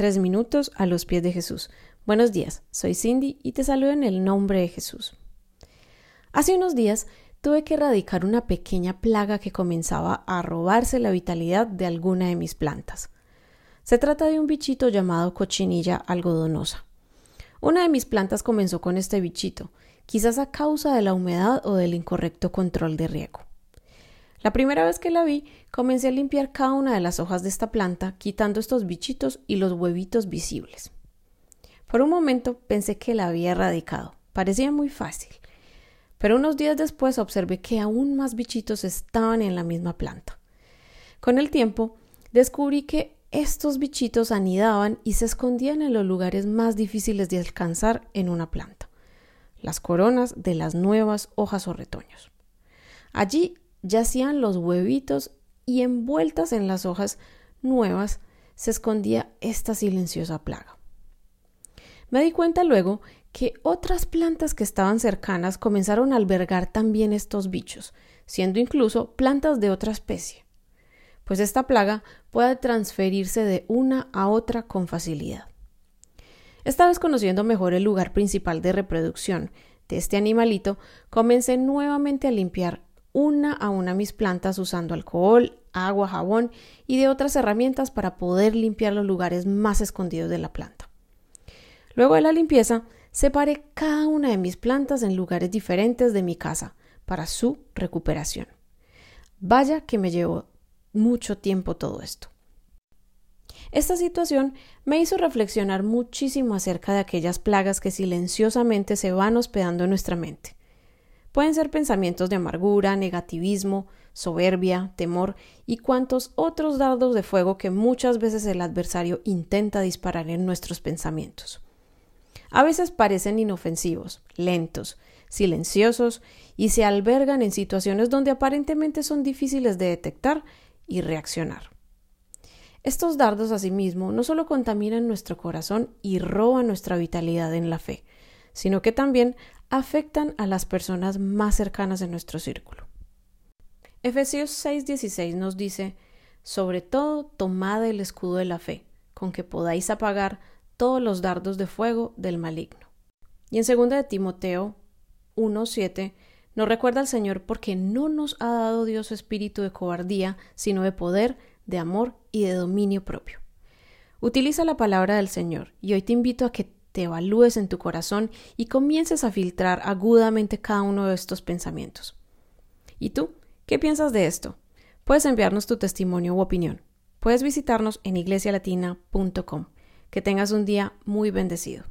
Tres minutos a los pies de Jesús. Buenos días, soy Cindy y te saludo en el nombre de Jesús. Hace unos días tuve que erradicar una pequeña plaga que comenzaba a robarse la vitalidad de alguna de mis plantas. Se trata de un bichito llamado cochinilla algodonosa. Una de mis plantas comenzó con este bichito, quizás a causa de la humedad o del incorrecto control de riego. La primera vez que la vi, comencé a limpiar cada una de las hojas de esta planta, quitando estos bichitos y los huevitos visibles. Por un momento pensé que la había erradicado. Parecía muy fácil. Pero unos días después observé que aún más bichitos estaban en la misma planta. Con el tiempo, descubrí que estos bichitos anidaban y se escondían en los lugares más difíciles de alcanzar en una planta, las coronas de las nuevas hojas o retoños. Allí yacían los huevitos y envueltas en las hojas nuevas se escondía esta silenciosa plaga. Me di cuenta luego que otras plantas que estaban cercanas comenzaron a albergar también estos bichos, siendo incluso plantas de otra especie, pues esta plaga puede transferirse de una a otra con facilidad. Esta vez conociendo mejor el lugar principal de reproducción de este animalito, comencé nuevamente a limpiar una a una mis plantas usando alcohol, agua, jabón y de otras herramientas para poder limpiar los lugares más escondidos de la planta. Luego de la limpieza, separé cada una de mis plantas en lugares diferentes de mi casa para su recuperación. Vaya que me llevó mucho tiempo todo esto. Esta situación me hizo reflexionar muchísimo acerca de aquellas plagas que silenciosamente se van hospedando en nuestra mente. Pueden ser pensamientos de amargura, negativismo, soberbia, temor y cuantos otros dardos de fuego que muchas veces el adversario intenta disparar en nuestros pensamientos. A veces parecen inofensivos, lentos, silenciosos y se albergan en situaciones donde aparentemente son difíciles de detectar y reaccionar. Estos dardos asimismo no solo contaminan nuestro corazón y roban nuestra vitalidad en la fe, sino que también afectan a las personas más cercanas de nuestro círculo. Efesios 6:16 nos dice, sobre todo tomad el escudo de la fe, con que podáis apagar todos los dardos de fuego del maligno. Y en 2 de Timoteo 1:7 nos recuerda al Señor porque no nos ha dado Dios espíritu de cobardía, sino de poder, de amor y de dominio propio. Utiliza la palabra del Señor y hoy te invito a que te evalúes en tu corazón y comiences a filtrar agudamente cada uno de estos pensamientos. ¿Y tú? ¿Qué piensas de esto? Puedes enviarnos tu testimonio u opinión. Puedes visitarnos en iglesialatina.com. Que tengas un día muy bendecido.